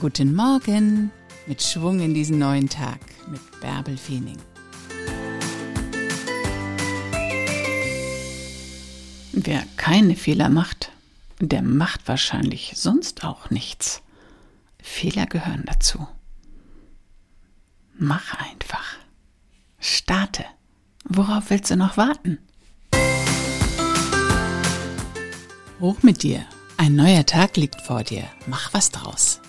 Guten Morgen mit Schwung in diesen neuen Tag mit Bärbel Feening. Wer keine Fehler macht, der macht wahrscheinlich sonst auch nichts. Fehler gehören dazu. Mach einfach. Starte. Worauf willst du noch warten? Hoch mit dir. Ein neuer Tag liegt vor dir. Mach was draus.